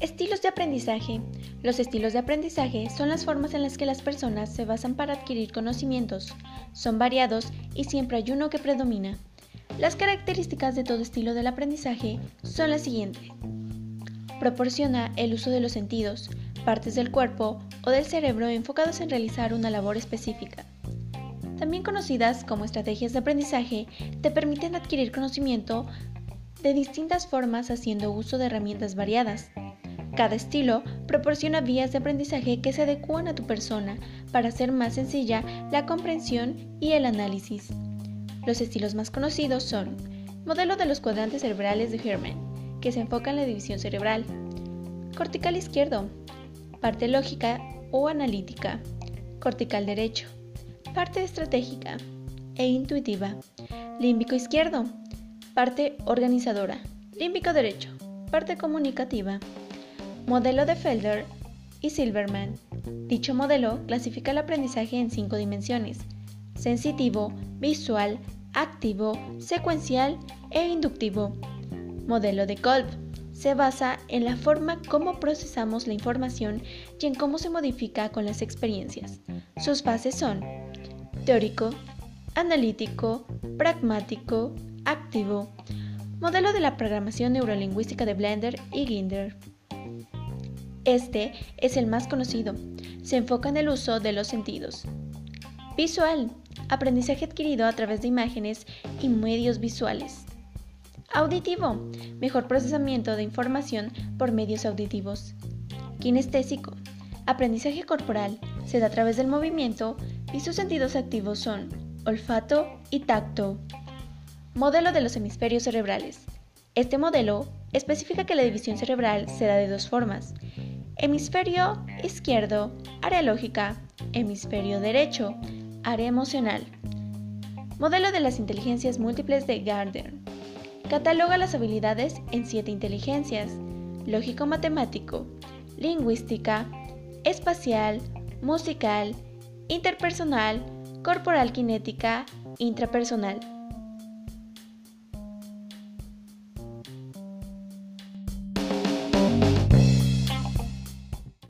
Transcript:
Estilos de aprendizaje. Los estilos de aprendizaje son las formas en las que las personas se basan para adquirir conocimientos. Son variados y siempre hay uno que predomina. Las características de todo estilo del aprendizaje son las siguientes. Proporciona el uso de los sentidos, partes del cuerpo o del cerebro enfocados en realizar una labor específica. También conocidas como estrategias de aprendizaje, te permiten adquirir conocimiento de distintas formas haciendo uso de herramientas variadas. Cada estilo proporciona vías de aprendizaje que se adecúan a tu persona para hacer más sencilla la comprensión y el análisis. Los estilos más conocidos son modelo de los cuadrantes cerebrales de Herman, que se enfoca en la división cerebral, cortical izquierdo, parte lógica o analítica, cortical derecho, parte estratégica e intuitiva, límbico izquierdo, parte organizadora, límbico derecho, parte comunicativa, modelo de Felder y Silverman. Dicho modelo clasifica el aprendizaje en cinco dimensiones, sensitivo, visual, activo, secuencial e inductivo. Modelo de Kolb se basa en la forma como procesamos la información y en cómo se modifica con las experiencias. Sus fases son teórico, analítico, pragmático, activo, modelo de la programación neurolingüística de Blender y Ginder. Este es el más conocido. Se enfoca en el uso de los sentidos. Visual, aprendizaje adquirido a través de imágenes y medios visuales. Auditivo, mejor procesamiento de información por medios auditivos. Kinestésico, aprendizaje corporal, se da a través del movimiento y sus sentidos activos son olfato y tacto. Modelo de los hemisferios cerebrales. Este modelo especifica que la división cerebral se da de dos formas. Hemisferio izquierdo, área lógica, hemisferio derecho, área emocional. Modelo de las inteligencias múltiples de Gardner. Cataloga las habilidades en siete inteligencias, lógico-matemático, lingüística, espacial, musical, interpersonal, corporal kinética, intrapersonal.